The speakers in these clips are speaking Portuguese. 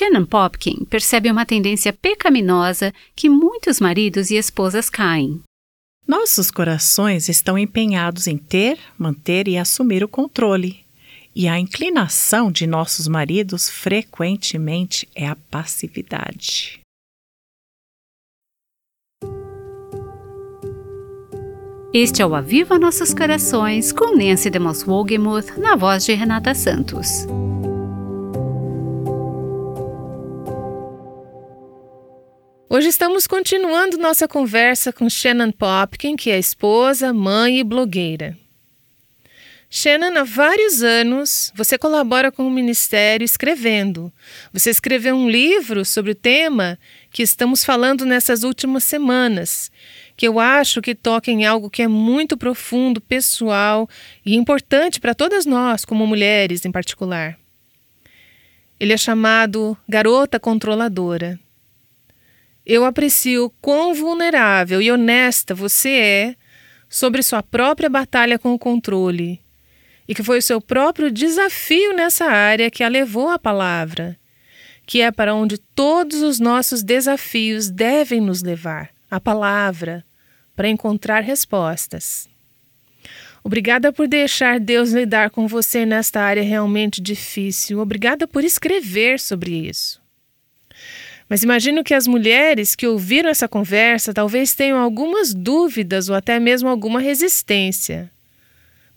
Shannon Popkin percebe uma tendência pecaminosa que muitos maridos e esposas caem. Nossos corações estão empenhados em ter, manter e assumir o controle. E a inclinação de nossos maridos frequentemente é a passividade. Este é o Aviva Nossos Corações com Nancy DeMoss Wogemuth na voz de Renata Santos. Hoje estamos continuando nossa conversa com Shannon Popkin, que é esposa, mãe e blogueira. Shannon, há vários anos você colabora com o Ministério escrevendo. Você escreveu um livro sobre o tema que estamos falando nessas últimas semanas, que eu acho que toca em algo que é muito profundo, pessoal e importante para todas nós, como mulheres em particular. Ele é chamado Garota Controladora. Eu aprecio quão vulnerável e honesta você é sobre sua própria batalha com o controle e que foi o seu próprio desafio nessa área que a levou à palavra, que é para onde todos os nossos desafios devem nos levar a palavra, para encontrar respostas. Obrigada por deixar Deus lidar com você nesta área realmente difícil. Obrigada por escrever sobre isso. Mas imagino que as mulheres que ouviram essa conversa talvez tenham algumas dúvidas ou até mesmo alguma resistência.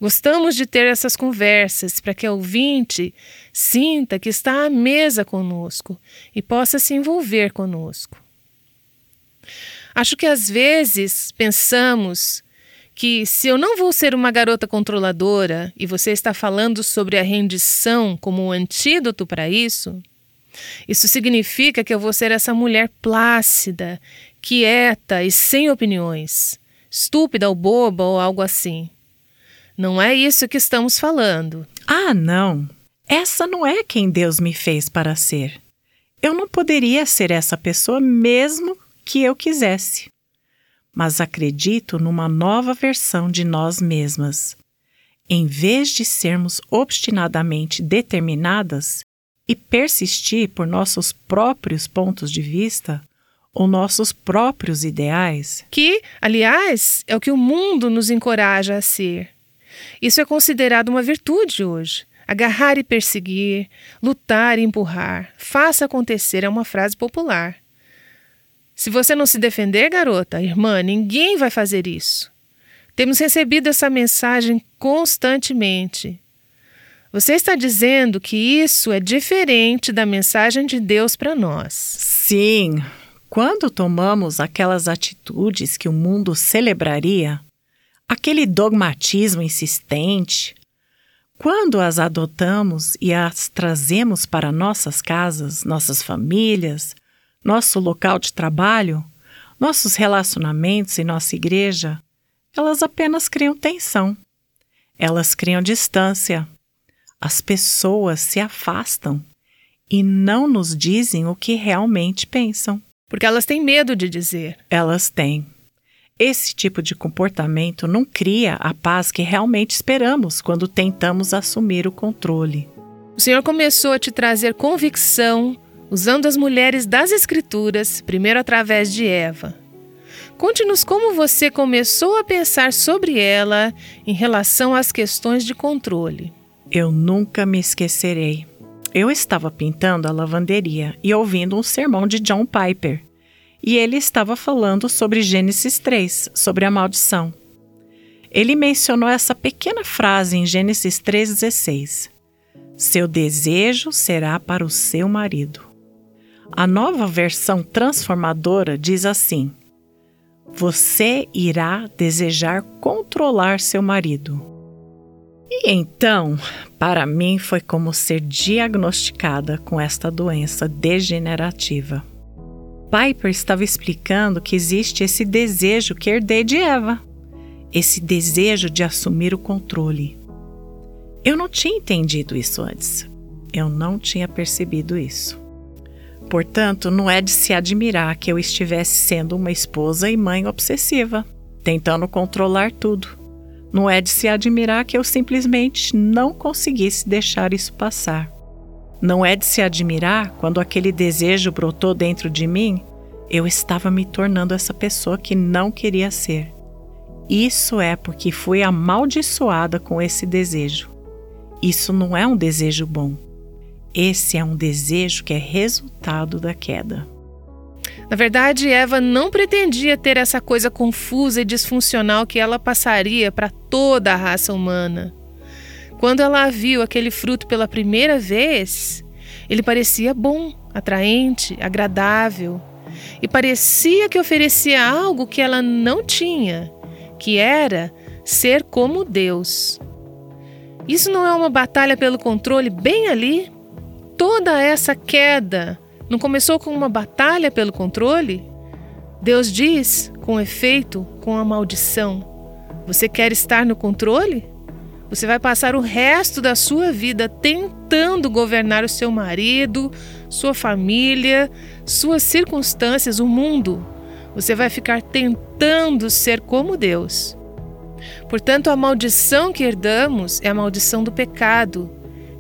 Gostamos de ter essas conversas para que a ouvinte sinta que está à mesa conosco e possa se envolver conosco. Acho que às vezes pensamos que se eu não vou ser uma garota controladora e você está falando sobre a rendição como um antídoto para isso, isso significa que eu vou ser essa mulher plácida, quieta e sem opiniões, estúpida ou boba ou algo assim. Não é isso que estamos falando. Ah, não. Essa não é quem Deus me fez para ser. Eu não poderia ser essa pessoa mesmo que eu quisesse. Mas acredito numa nova versão de nós mesmas. Em vez de sermos obstinadamente determinadas e persistir por nossos próprios pontos de vista ou nossos próprios ideais, que, aliás, é o que o mundo nos encoraja a ser. Isso é considerado uma virtude hoje. Agarrar e perseguir, lutar e empurrar, faça acontecer é uma frase popular. Se você não se defender, garota, irmã, ninguém vai fazer isso. Temos recebido essa mensagem constantemente. Você está dizendo que isso é diferente da mensagem de Deus para nós. Sim. Quando tomamos aquelas atitudes que o mundo celebraria, aquele dogmatismo insistente, quando as adotamos e as trazemos para nossas casas, nossas famílias, nosso local de trabalho, nossos relacionamentos e nossa igreja, elas apenas criam tensão. Elas criam distância. As pessoas se afastam e não nos dizem o que realmente pensam. Porque elas têm medo de dizer. Elas têm. Esse tipo de comportamento não cria a paz que realmente esperamos quando tentamos assumir o controle. O Senhor começou a te trazer convicção usando as mulheres das Escrituras, primeiro através de Eva. Conte-nos como você começou a pensar sobre ela em relação às questões de controle. Eu nunca me esquecerei. Eu estava pintando a lavanderia e ouvindo um sermão de John Piper. E ele estava falando sobre Gênesis 3, sobre a maldição. Ele mencionou essa pequena frase em Gênesis 3,16: Seu desejo será para o seu marido. A nova versão transformadora diz assim: Você irá desejar controlar seu marido. E então, para mim, foi como ser diagnosticada com esta doença degenerativa. Piper estava explicando que existe esse desejo que herdei de Eva, esse desejo de assumir o controle. Eu não tinha entendido isso antes. Eu não tinha percebido isso. Portanto, não é de se admirar que eu estivesse sendo uma esposa e mãe obsessiva, tentando controlar tudo. Não é de se admirar que eu simplesmente não conseguisse deixar isso passar. Não é de se admirar quando aquele desejo brotou dentro de mim, eu estava me tornando essa pessoa que não queria ser. Isso é porque fui amaldiçoada com esse desejo. Isso não é um desejo bom. Esse é um desejo que é resultado da queda. Na verdade, Eva não pretendia ter essa coisa confusa e disfuncional que ela passaria para toda a raça humana. Quando ela viu aquele fruto pela primeira vez, ele parecia bom, atraente, agradável e parecia que oferecia algo que ela não tinha, que era ser como Deus. Isso não é uma batalha pelo controle bem ali? Toda essa queda não começou com uma batalha pelo controle? Deus diz, com efeito, com a maldição: Você quer estar no controle? Você vai passar o resto da sua vida tentando governar o seu marido, sua família, suas circunstâncias, o mundo. Você vai ficar tentando ser como Deus. Portanto, a maldição que herdamos é a maldição do pecado,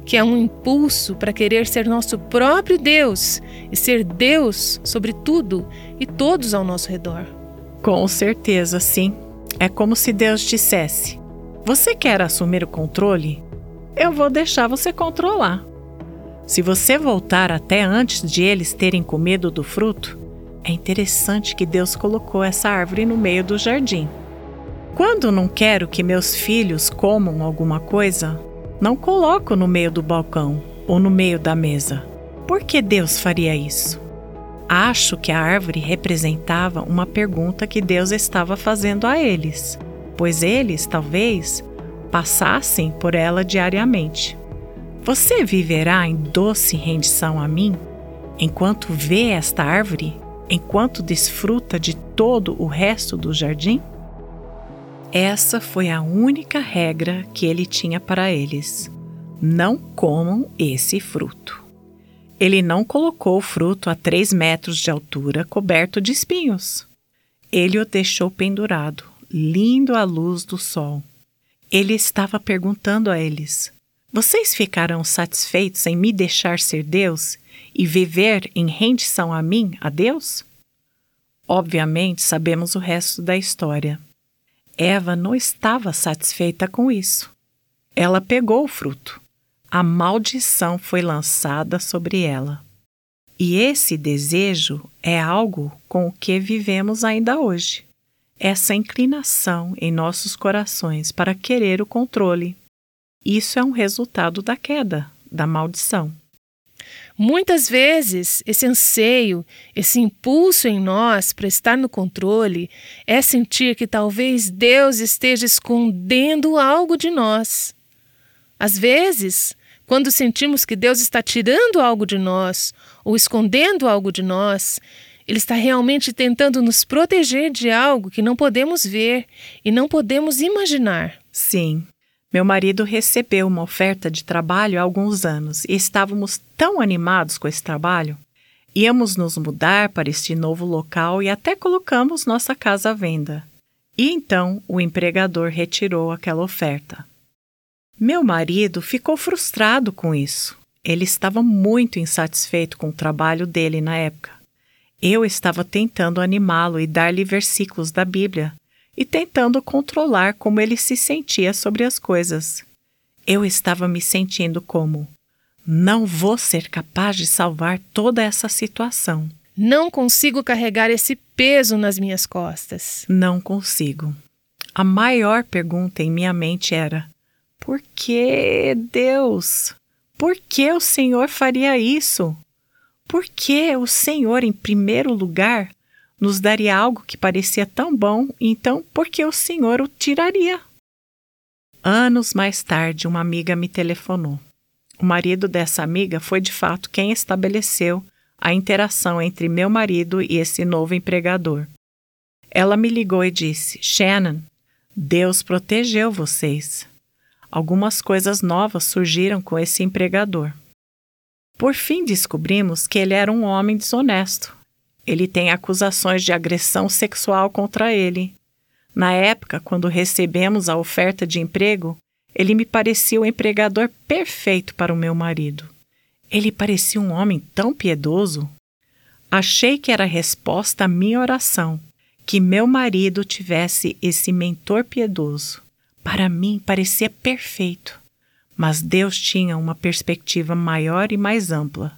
que é um impulso para querer ser nosso próprio Deus e ser Deus sobre tudo e todos ao nosso redor. Com certeza, sim. É como se Deus dissesse: Você quer assumir o controle? Eu vou deixar você controlar. Se você voltar até antes de eles terem comido do fruto, é interessante que Deus colocou essa árvore no meio do jardim. Quando não quero que meus filhos comam alguma coisa, não coloco no meio do balcão ou no meio da mesa. Por que Deus faria isso? Acho que a árvore representava uma pergunta que Deus estava fazendo a eles, pois eles, talvez, passassem por ela diariamente. Você viverá em doce rendição a mim, enquanto vê esta árvore, enquanto desfruta de todo o resto do jardim? Essa foi a única regra que ele tinha para eles: não comam esse fruto. Ele não colocou o fruto a três metros de altura, coberto de espinhos. Ele o deixou pendurado, lindo à luz do sol. Ele estava perguntando a eles: Vocês ficarão satisfeitos em me deixar ser Deus e viver em rendição a mim, a Deus? Obviamente, sabemos o resto da história. Eva não estava satisfeita com isso. Ela pegou o fruto. A maldição foi lançada sobre ela. E esse desejo é algo com o que vivemos ainda hoje. Essa inclinação em nossos corações para querer o controle. Isso é um resultado da queda, da maldição. Muitas vezes, esse anseio, esse impulso em nós para estar no controle é sentir que talvez Deus esteja escondendo algo de nós. Às vezes, quando sentimos que Deus está tirando algo de nós ou escondendo algo de nós, Ele está realmente tentando nos proteger de algo que não podemos ver e não podemos imaginar. Sim, meu marido recebeu uma oferta de trabalho há alguns anos e estávamos tão animados com esse trabalho. Íamos nos mudar para este novo local e até colocamos nossa casa à venda. E então o empregador retirou aquela oferta. Meu marido ficou frustrado com isso. Ele estava muito insatisfeito com o trabalho dele na época. Eu estava tentando animá-lo e dar-lhe versículos da Bíblia, e tentando controlar como ele se sentia sobre as coisas. Eu estava me sentindo como: não vou ser capaz de salvar toda essa situação. Não consigo carregar esse peso nas minhas costas. Não consigo. A maior pergunta em minha mente era: por que Deus? Por que o Senhor faria isso? Por que o Senhor, em primeiro lugar, nos daria algo que parecia tão bom, então por que o Senhor o tiraria? Anos mais tarde, uma amiga me telefonou. O marido dessa amiga foi de fato quem estabeleceu a interação entre meu marido e esse novo empregador. Ela me ligou e disse: Shannon, Deus protegeu vocês. Algumas coisas novas surgiram com esse empregador. Por fim, descobrimos que ele era um homem desonesto ele tem acusações de agressão sexual contra ele. Na época, quando recebemos a oferta de emprego, ele me parecia o empregador perfeito para o meu marido. Ele parecia um homem tão piedoso. Achei que era resposta à minha oração, que meu marido tivesse esse mentor piedoso. Para mim parecia perfeito, mas Deus tinha uma perspectiva maior e mais ampla.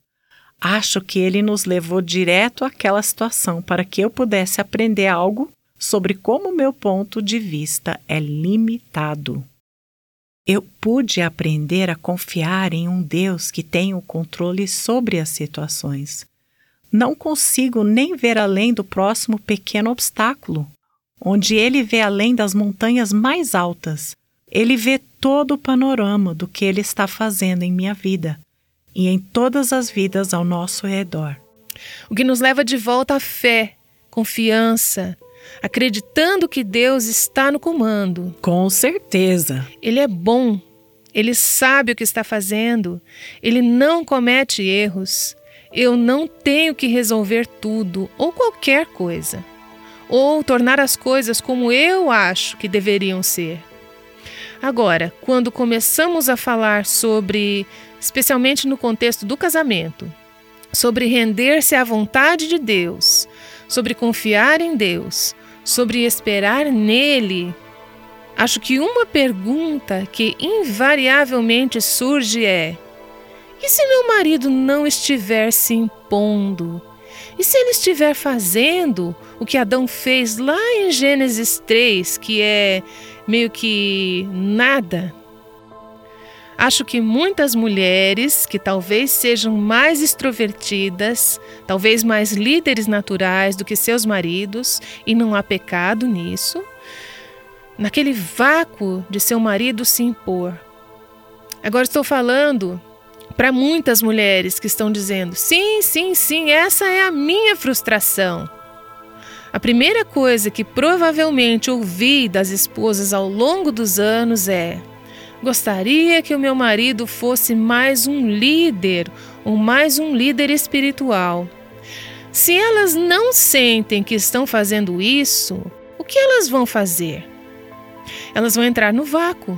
Acho que ele nos levou direto àquela situação para que eu pudesse aprender algo sobre como meu ponto de vista é limitado. Eu pude aprender a confiar em um Deus que tem o controle sobre as situações. Não consigo nem ver além do próximo pequeno obstáculo, onde ele vê além das montanhas mais altas. Ele vê todo o panorama do que ele está fazendo em minha vida e em todas as vidas ao nosso redor. O que nos leva de volta à fé, confiança, acreditando que Deus está no comando. Com certeza. Ele é bom, ele sabe o que está fazendo, ele não comete erros. Eu não tenho que resolver tudo ou qualquer coisa, ou tornar as coisas como eu acho que deveriam ser. Agora, quando começamos a falar sobre, especialmente no contexto do casamento, sobre render-se à vontade de Deus, sobre confiar em Deus, sobre esperar nele, acho que uma pergunta que invariavelmente surge é: e se meu marido não estiver se impondo? E se ele estiver fazendo o que Adão fez lá em Gênesis 3, que é meio que nada? Acho que muitas mulheres que talvez sejam mais extrovertidas, talvez mais líderes naturais do que seus maridos, e não há pecado nisso, naquele vácuo de seu marido se impor. Agora estou falando para muitas mulheres que estão dizendo: sim, sim, sim, essa é a minha frustração. A primeira coisa que provavelmente ouvi das esposas ao longo dos anos é: Gostaria que o meu marido fosse mais um líder ou mais um líder espiritual. Se elas não sentem que estão fazendo isso, o que elas vão fazer? Elas vão entrar no vácuo.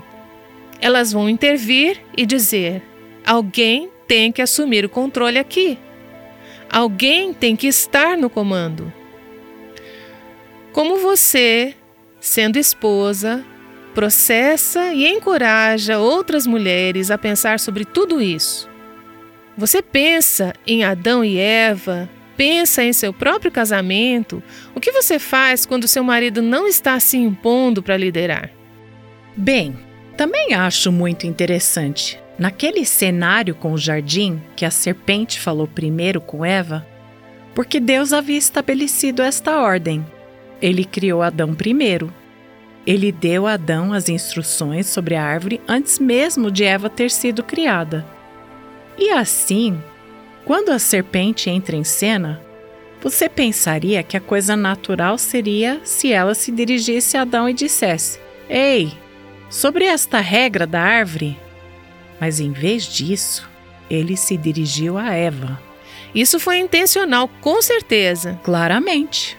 Elas vão intervir e dizer: alguém tem que assumir o controle aqui. Alguém tem que estar no comando. Como você, sendo esposa, processa e encoraja outras mulheres a pensar sobre tudo isso. Você pensa em Adão e Eva, pensa em seu próprio casamento. O que você faz quando seu marido não está se impondo para liderar? Bem, também acho muito interessante. Naquele cenário com o jardim, que a serpente falou primeiro com Eva, porque Deus havia estabelecido esta ordem. Ele criou Adão primeiro ele deu a Adão as instruções sobre a árvore antes mesmo de Eva ter sido criada. E assim, quando a serpente entra em cena, você pensaria que a coisa natural seria se ela se dirigisse a Adão e dissesse: Ei, sobre esta regra da árvore. Mas em vez disso, ele se dirigiu a Eva. Isso foi intencional, com certeza. Claramente.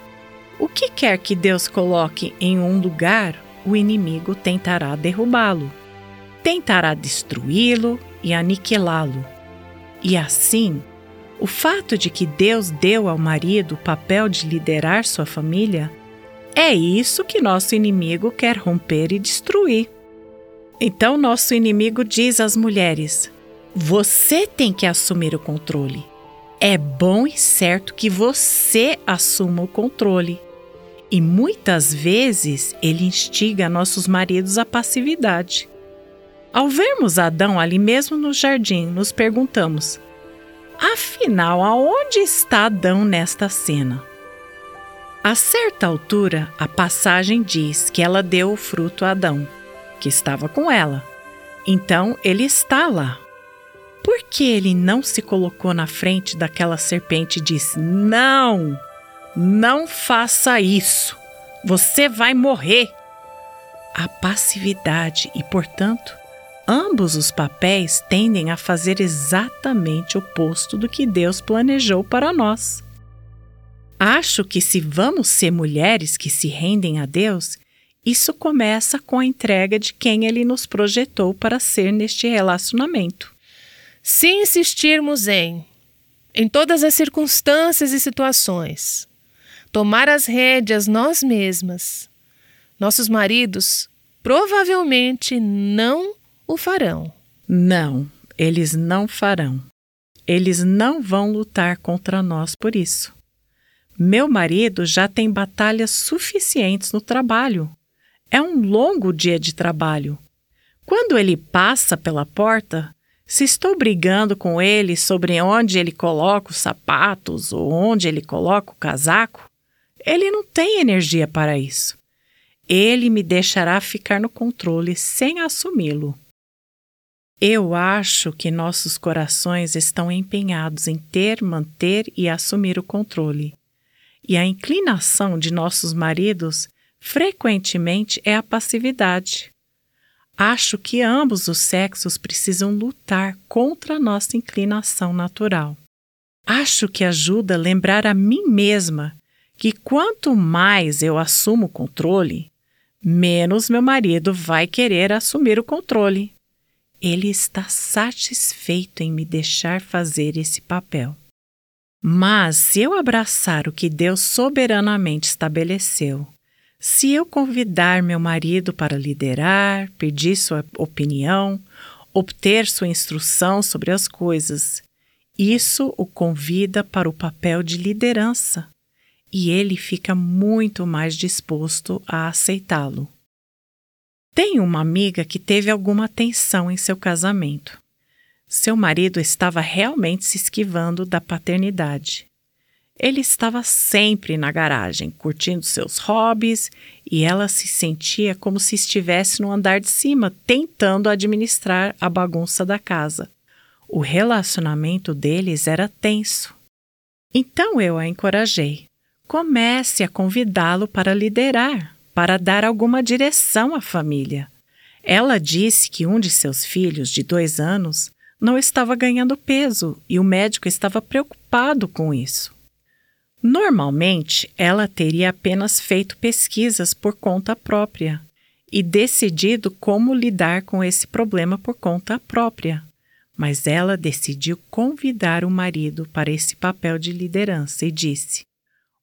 O que quer que Deus coloque em um lugar, o inimigo tentará derrubá-lo, tentará destruí-lo e aniquilá-lo. E assim, o fato de que Deus deu ao marido o papel de liderar sua família é isso que nosso inimigo quer romper e destruir. Então, nosso inimigo diz às mulheres: você tem que assumir o controle. É bom e certo que você assuma o controle. E muitas vezes ele instiga nossos maridos à passividade. Ao vermos Adão ali mesmo no jardim, nos perguntamos: afinal, aonde está Adão nesta cena? A certa altura, a passagem diz que ela deu o fruto a Adão, que estava com ela. Então ele está lá. Por que ele não se colocou na frente daquela serpente e disse: Não! Não faça isso. Você vai morrer. A passividade e, portanto, ambos os papéis tendem a fazer exatamente o oposto do que Deus planejou para nós. Acho que se vamos ser mulheres que se rendem a Deus, isso começa com a entrega de quem Ele nos projetou para ser neste relacionamento. Se insistirmos em, em todas as circunstâncias e situações, tomar as rédeas nós mesmas, nossos maridos provavelmente não o farão. Não, eles não farão. Eles não vão lutar contra nós por isso. Meu marido já tem batalhas suficientes no trabalho. É um longo dia de trabalho. Quando ele passa pela porta, se estou brigando com ele sobre onde ele coloca os sapatos ou onde ele coloca o casaco, ele não tem energia para isso. Ele me deixará ficar no controle sem assumi-lo. Eu acho que nossos corações estão empenhados em ter, manter e assumir o controle. E a inclinação de nossos maridos frequentemente é a passividade. Acho que ambos os sexos precisam lutar contra a nossa inclinação natural. Acho que ajuda a lembrar a mim mesma que quanto mais eu assumo o controle, menos meu marido vai querer assumir o controle. Ele está satisfeito em me deixar fazer esse papel. Mas se eu abraçar o que Deus soberanamente estabeleceu, se eu convidar meu marido para liderar, pedir sua opinião, obter sua instrução sobre as coisas, isso o convida para o papel de liderança e ele fica muito mais disposto a aceitá-lo. Tenho uma amiga que teve alguma tensão em seu casamento. Seu marido estava realmente se esquivando da paternidade. Ele estava sempre na garagem, curtindo seus hobbies, e ela se sentia como se estivesse no andar de cima, tentando administrar a bagunça da casa. O relacionamento deles era tenso. Então eu a encorajei. Comece a convidá-lo para liderar, para dar alguma direção à família. Ela disse que um de seus filhos, de dois anos, não estava ganhando peso e o médico estava preocupado com isso. Normalmente, ela teria apenas feito pesquisas por conta própria e decidido como lidar com esse problema por conta própria. Mas ela decidiu convidar o marido para esse papel de liderança e disse: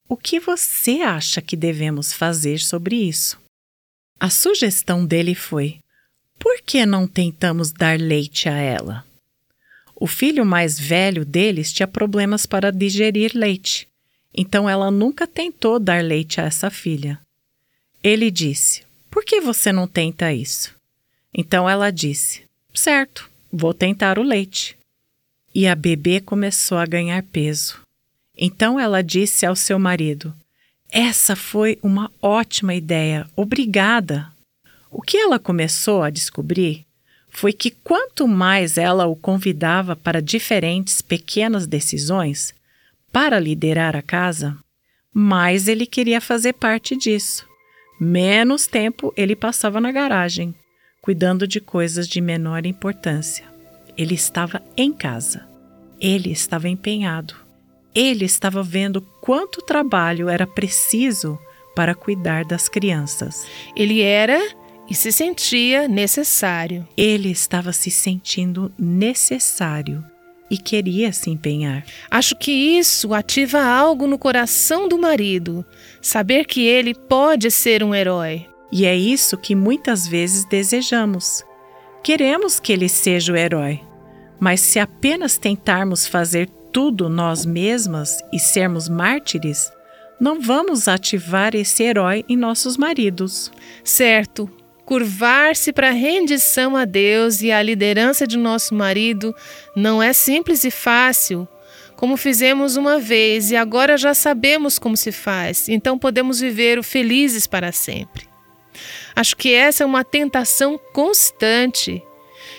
o que você acha que devemos fazer sobre isso? A sugestão dele foi: por que não tentamos dar leite a ela? O filho mais velho deles tinha problemas para digerir leite, então ela nunca tentou dar leite a essa filha. Ele disse: Por que você não tenta isso? Então ela disse: Certo, vou tentar o leite. E a bebê começou a ganhar peso. Então ela disse ao seu marido: Essa foi uma ótima ideia, obrigada. O que ela começou a descobrir foi que quanto mais ela o convidava para diferentes pequenas decisões para liderar a casa, mais ele queria fazer parte disso. Menos tempo ele passava na garagem, cuidando de coisas de menor importância. Ele estava em casa. Ele estava empenhado ele estava vendo quanto trabalho era preciso para cuidar das crianças. Ele era e se sentia necessário. Ele estava se sentindo necessário e queria se empenhar. Acho que isso ativa algo no coração do marido, saber que ele pode ser um herói. E é isso que muitas vezes desejamos. Queremos que ele seja o herói, mas se apenas tentarmos fazer tudo nós mesmas e sermos mártires, não vamos ativar esse herói em nossos maridos. Certo. Curvar-se para a rendição a Deus e à liderança de nosso marido não é simples e fácil, como fizemos uma vez e agora já sabemos como se faz, então podemos viver o felizes para sempre. Acho que essa é uma tentação constante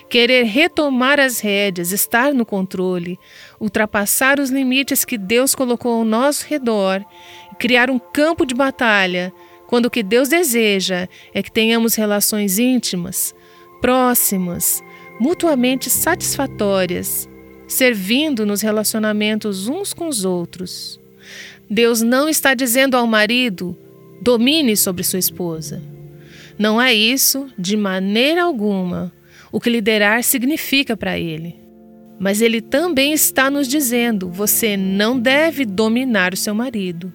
querer retomar as rédeas, estar no controle, ultrapassar os limites que Deus colocou ao nosso redor criar um campo de batalha, quando o que Deus deseja é que tenhamos relações íntimas, próximas, mutuamente satisfatórias, servindo nos relacionamentos uns com os outros. Deus não está dizendo ao marido: domine sobre sua esposa. Não é isso, de maneira alguma, o que liderar significa para ele. Mas ele também está nos dizendo: você não deve dominar o seu marido.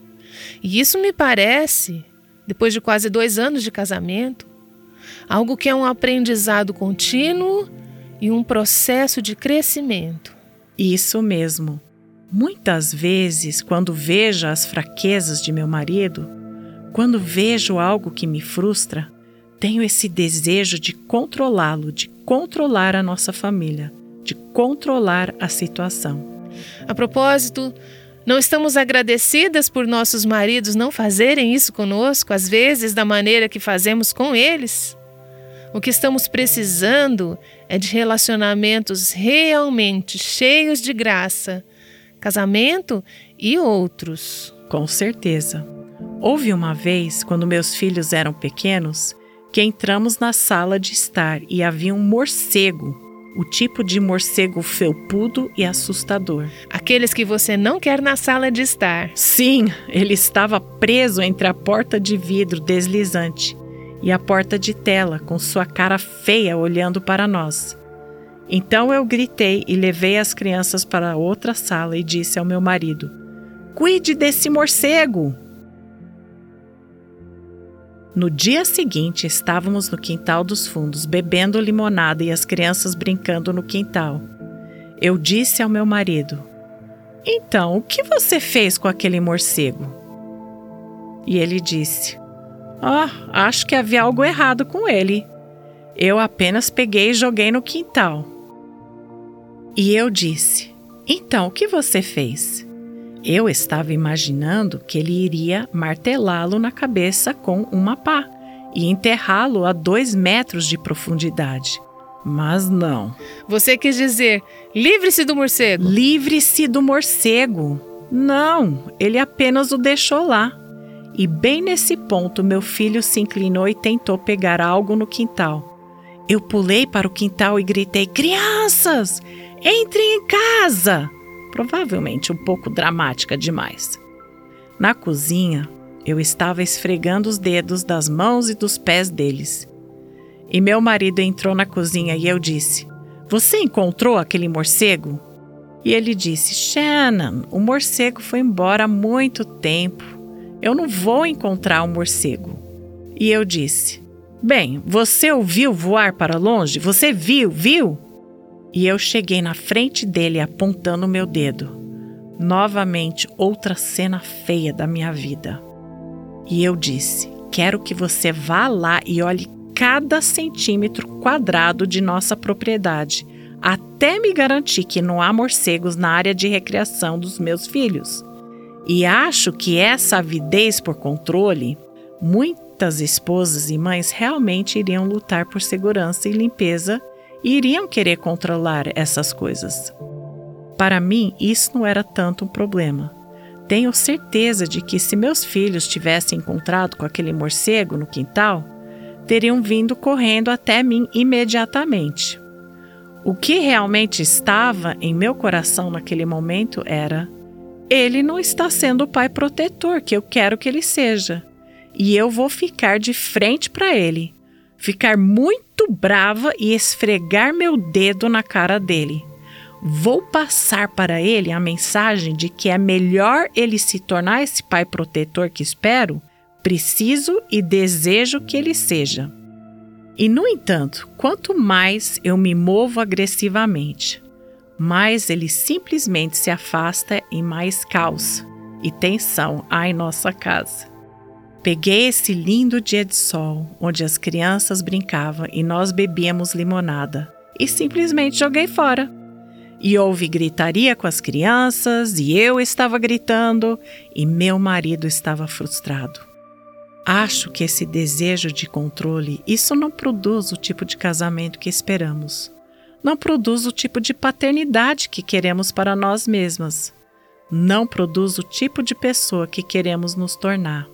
E isso me parece, depois de quase dois anos de casamento, algo que é um aprendizado contínuo e um processo de crescimento. Isso mesmo. Muitas vezes, quando vejo as fraquezas de meu marido, quando vejo algo que me frustra, tenho esse desejo de controlá-lo, de controlar a nossa família, de controlar a situação. A propósito, não estamos agradecidas por nossos maridos não fazerem isso conosco, às vezes da maneira que fazemos com eles? O que estamos precisando é de relacionamentos realmente cheios de graça, casamento e outros. Com certeza. Houve uma vez, quando meus filhos eram pequenos, que entramos na sala de estar e havia um morcego, o tipo de morcego felpudo e assustador. Aqueles que você não quer na sala de estar. Sim, ele estava preso entre a porta de vidro deslizante e a porta de tela, com sua cara feia olhando para nós. Então eu gritei e levei as crianças para outra sala e disse ao meu marido: Cuide desse morcego! No dia seguinte, estávamos no quintal dos fundos, bebendo limonada e as crianças brincando no quintal. Eu disse ao meu marido: Então, o que você fez com aquele morcego? E ele disse: ah, acho que havia algo errado com ele. Eu apenas peguei e joguei no quintal. E eu disse: Então, o que você fez? Eu estava imaginando que ele iria martelá-lo na cabeça com uma pá e enterrá-lo a dois metros de profundidade. Mas não. Você quis dizer: livre-se do morcego? Livre-se do morcego. Não, ele apenas o deixou lá. E bem nesse ponto, meu filho se inclinou e tentou pegar algo no quintal. Eu pulei para o quintal e gritei: Crianças, entrem em casa! Provavelmente um pouco dramática demais. Na cozinha, eu estava esfregando os dedos das mãos e dos pés deles. E meu marido entrou na cozinha e eu disse: Você encontrou aquele morcego? E ele disse: Shannon, o morcego foi embora há muito tempo. Eu não vou encontrar um morcego. E eu disse: Bem, você o viu voar para longe? Você viu, viu? E eu cheguei na frente dele apontando meu dedo. Novamente, outra cena feia da minha vida. E eu disse: Quero que você vá lá e olhe cada centímetro quadrado de nossa propriedade, até me garantir que não há morcegos na área de recreação dos meus filhos. E acho que essa avidez por controle, muitas esposas e mães realmente iriam lutar por segurança e limpeza iriam querer controlar essas coisas. Para mim, isso não era tanto um problema. Tenho certeza de que se meus filhos tivessem encontrado com aquele morcego no quintal, teriam vindo correndo até mim imediatamente. O que realmente estava em meu coração naquele momento era ele não está sendo o pai protetor que eu quero que ele seja. E eu vou ficar de frente para ele, ficar muito brava e esfregar meu dedo na cara dele. Vou passar para ele a mensagem de que é melhor ele se tornar esse pai protetor que espero, preciso e desejo que ele seja. E, no entanto, quanto mais eu me movo agressivamente, mais ele simplesmente se afasta e mais caos e tensão há em nossa casa. Peguei esse lindo dia de sol, onde as crianças brincavam e nós bebíamos limonada, e simplesmente joguei fora. E houve gritaria com as crianças, e eu estava gritando, e meu marido estava frustrado. Acho que esse desejo de controle, isso não produz o tipo de casamento que esperamos não produz o tipo de paternidade que queremos para nós mesmas, não produz o tipo de pessoa que queremos nos tornar.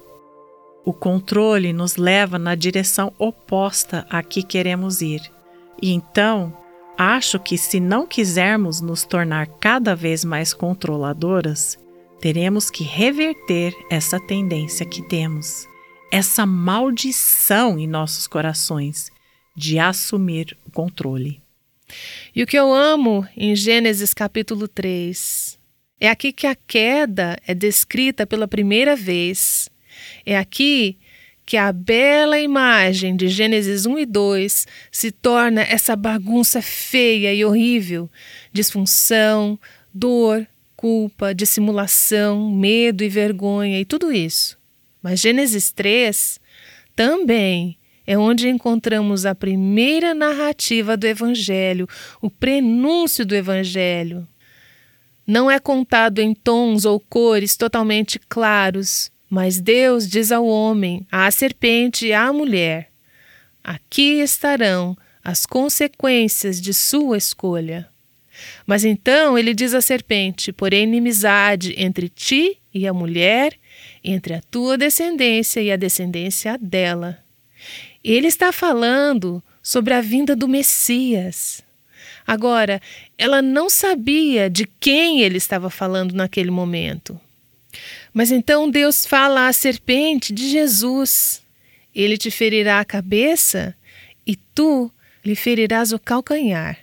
O controle nos leva na direção oposta a que queremos ir. E então, acho que se não quisermos nos tornar cada vez mais controladoras, teremos que reverter essa tendência que temos, essa maldição em nossos corações de assumir o controle. E o que eu amo em Gênesis capítulo 3 é aqui que a queda é descrita pela primeira vez. É aqui que a bela imagem de Gênesis 1 e 2 se torna essa bagunça feia e horrível, disfunção, dor, culpa, dissimulação, medo e vergonha e tudo isso. Mas Gênesis 3 também é onde encontramos a primeira narrativa do Evangelho, o prenúncio do Evangelho. Não é contado em tons ou cores totalmente claros, mas Deus diz ao homem, à serpente e à mulher: Aqui estarão as consequências de sua escolha. Mas então ele diz à serpente: Porém, inimizade entre ti e a mulher, entre a tua descendência e a descendência dela. Ele está falando sobre a vinda do Messias. Agora, ela não sabia de quem ele estava falando naquele momento. Mas então Deus fala à serpente de Jesus: Ele te ferirá a cabeça e tu lhe ferirás o calcanhar.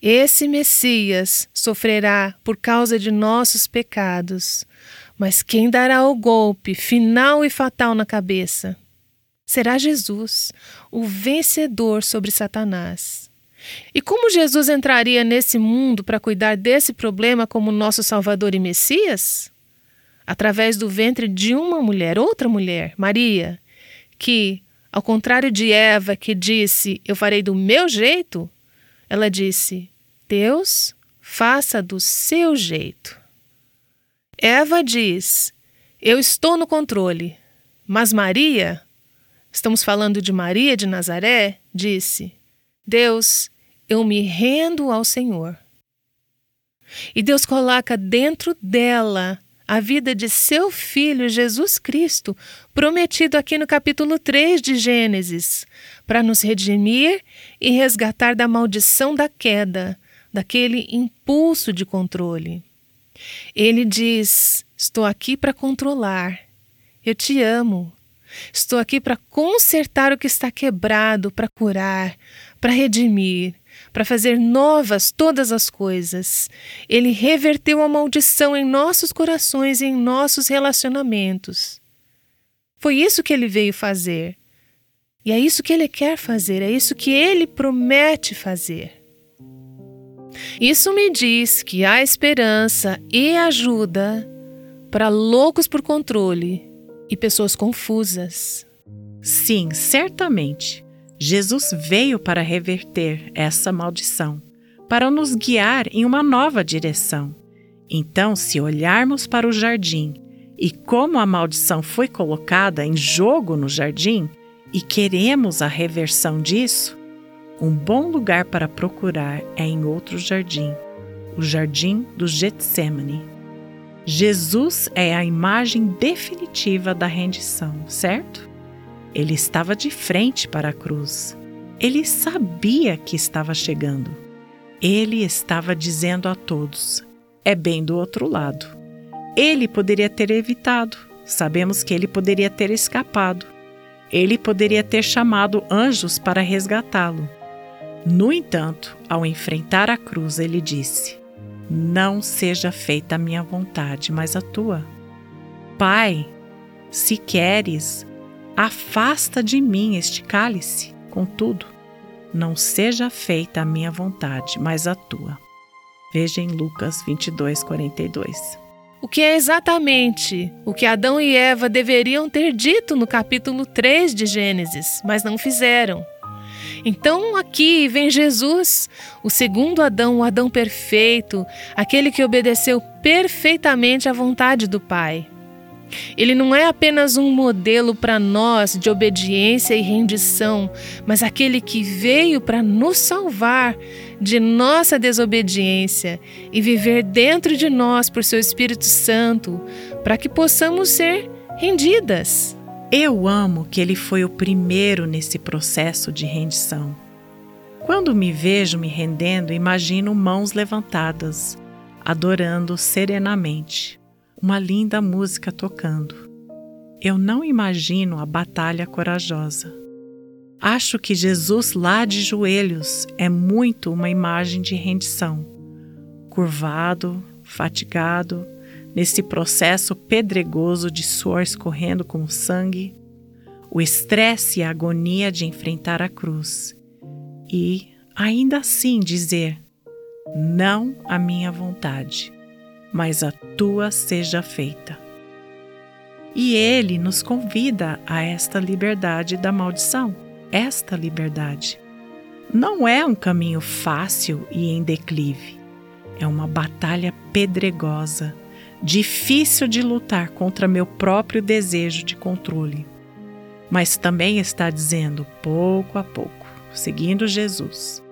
Esse Messias sofrerá por causa de nossos pecados, mas quem dará o golpe final e fatal na cabeça? Será Jesus, o vencedor sobre Satanás. E como Jesus entraria nesse mundo para cuidar desse problema como nosso Salvador e Messias? Através do ventre de uma mulher, outra mulher, Maria, que, ao contrário de Eva, que disse: Eu farei do meu jeito, ela disse: Deus, faça do seu jeito. Eva diz: Eu estou no controle. Mas Maria, estamos falando de Maria de Nazaré, disse: Deus, eu me rendo ao Senhor. E Deus coloca dentro dela a vida de seu filho Jesus Cristo, prometido aqui no capítulo 3 de Gênesis, para nos redimir e resgatar da maldição da queda, daquele impulso de controle. Ele diz: Estou aqui para controlar. Eu te amo. Estou aqui para consertar o que está quebrado, para curar, para redimir, para fazer novas todas as coisas. Ele reverteu a maldição em nossos corações e em nossos relacionamentos. Foi isso que ele veio fazer. E é isso que ele quer fazer, é isso que ele promete fazer. Isso me diz que há esperança e ajuda para loucos por controle e pessoas confusas. Sim, certamente. Jesus veio para reverter essa maldição, para nos guiar em uma nova direção. Então, se olharmos para o jardim e como a maldição foi colocada em jogo no jardim e queremos a reversão disso, um bom lugar para procurar é em outro jardim, o jardim do Getsemane. Jesus é a imagem definitiva da rendição, certo? Ele estava de frente para a cruz. Ele sabia que estava chegando. Ele estava dizendo a todos: é bem do outro lado. Ele poderia ter evitado, sabemos que ele poderia ter escapado. Ele poderia ter chamado anjos para resgatá-lo. No entanto, ao enfrentar a cruz, ele disse: Não seja feita a minha vontade, mas a tua. Pai, se queres, Afasta de mim este cálice, contudo, não seja feita a minha vontade, mas a tua. Veja em Lucas 22, 42. O que é exatamente o que Adão e Eva deveriam ter dito no capítulo 3 de Gênesis, mas não fizeram. Então aqui vem Jesus, o segundo Adão, o Adão perfeito, aquele que obedeceu perfeitamente à vontade do Pai. Ele não é apenas um modelo para nós de obediência e rendição, mas aquele que veio para nos salvar de nossa desobediência e viver dentro de nós por seu Espírito Santo, para que possamos ser rendidas. Eu amo que ele foi o primeiro nesse processo de rendição. Quando me vejo me rendendo, imagino mãos levantadas, adorando serenamente uma linda música tocando. Eu não imagino a batalha corajosa. Acho que Jesus lá de joelhos é muito uma imagem de rendição. Curvado, fatigado, nesse processo pedregoso de suor escorrendo como sangue, o estresse e a agonia de enfrentar a cruz e, ainda assim, dizer: Não a minha vontade, mas a tua seja feita. E ele nos convida a esta liberdade da maldição, esta liberdade. Não é um caminho fácil e em declive. É uma batalha pedregosa, difícil de lutar contra meu próprio desejo de controle. Mas também está dizendo pouco a pouco, seguindo Jesus,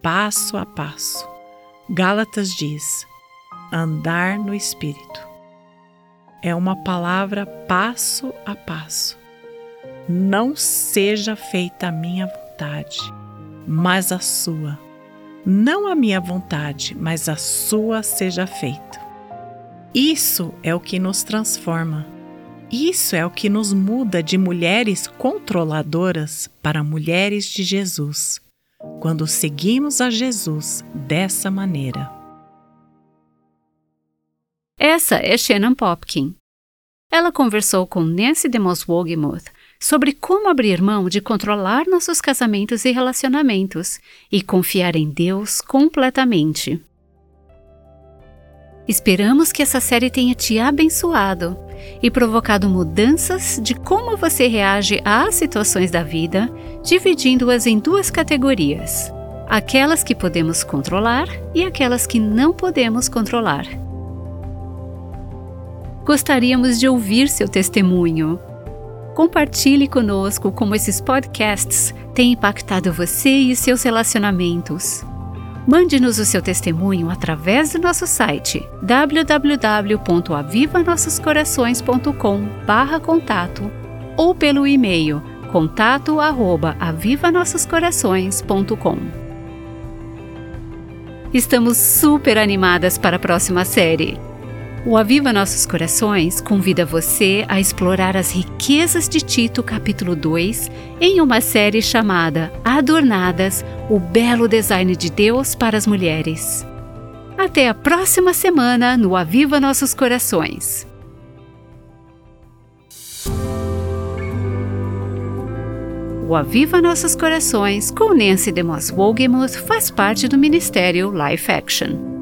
passo a passo. Gálatas diz: andar no Espírito. É uma palavra passo a passo. Não seja feita a minha vontade, mas a sua. Não a minha vontade, mas a sua seja feita. Isso é o que nos transforma. Isso é o que nos muda de mulheres controladoras para mulheres de Jesus, quando seguimos a Jesus dessa maneira. Essa é Shannon Popkin. Ela conversou com Nancy DeMoss Wogemuth sobre como abrir mão de controlar nossos casamentos e relacionamentos e confiar em Deus completamente. Esperamos que essa série tenha te abençoado e provocado mudanças de como você reage às situações da vida, dividindo-as em duas categorias: aquelas que podemos controlar e aquelas que não podemos controlar. Gostaríamos de ouvir seu testemunho. Compartilhe conosco como esses podcasts têm impactado você e seus relacionamentos. Mande-nos o seu testemunho através do nosso site www.avivanossoscorações.com/contato ou pelo e-mail contato@avivanossoscorações.com. Estamos super animadas para a próxima série. O Aviva Nossos Corações convida você a explorar as riquezas de Tito, capítulo 2, em uma série chamada Adornadas o belo design de Deus para as mulheres. Até a próxima semana no Aviva Nossos Corações. O Aviva Nossos Corações com Nancy DeMoss Wogemuth faz parte do Ministério Life Action.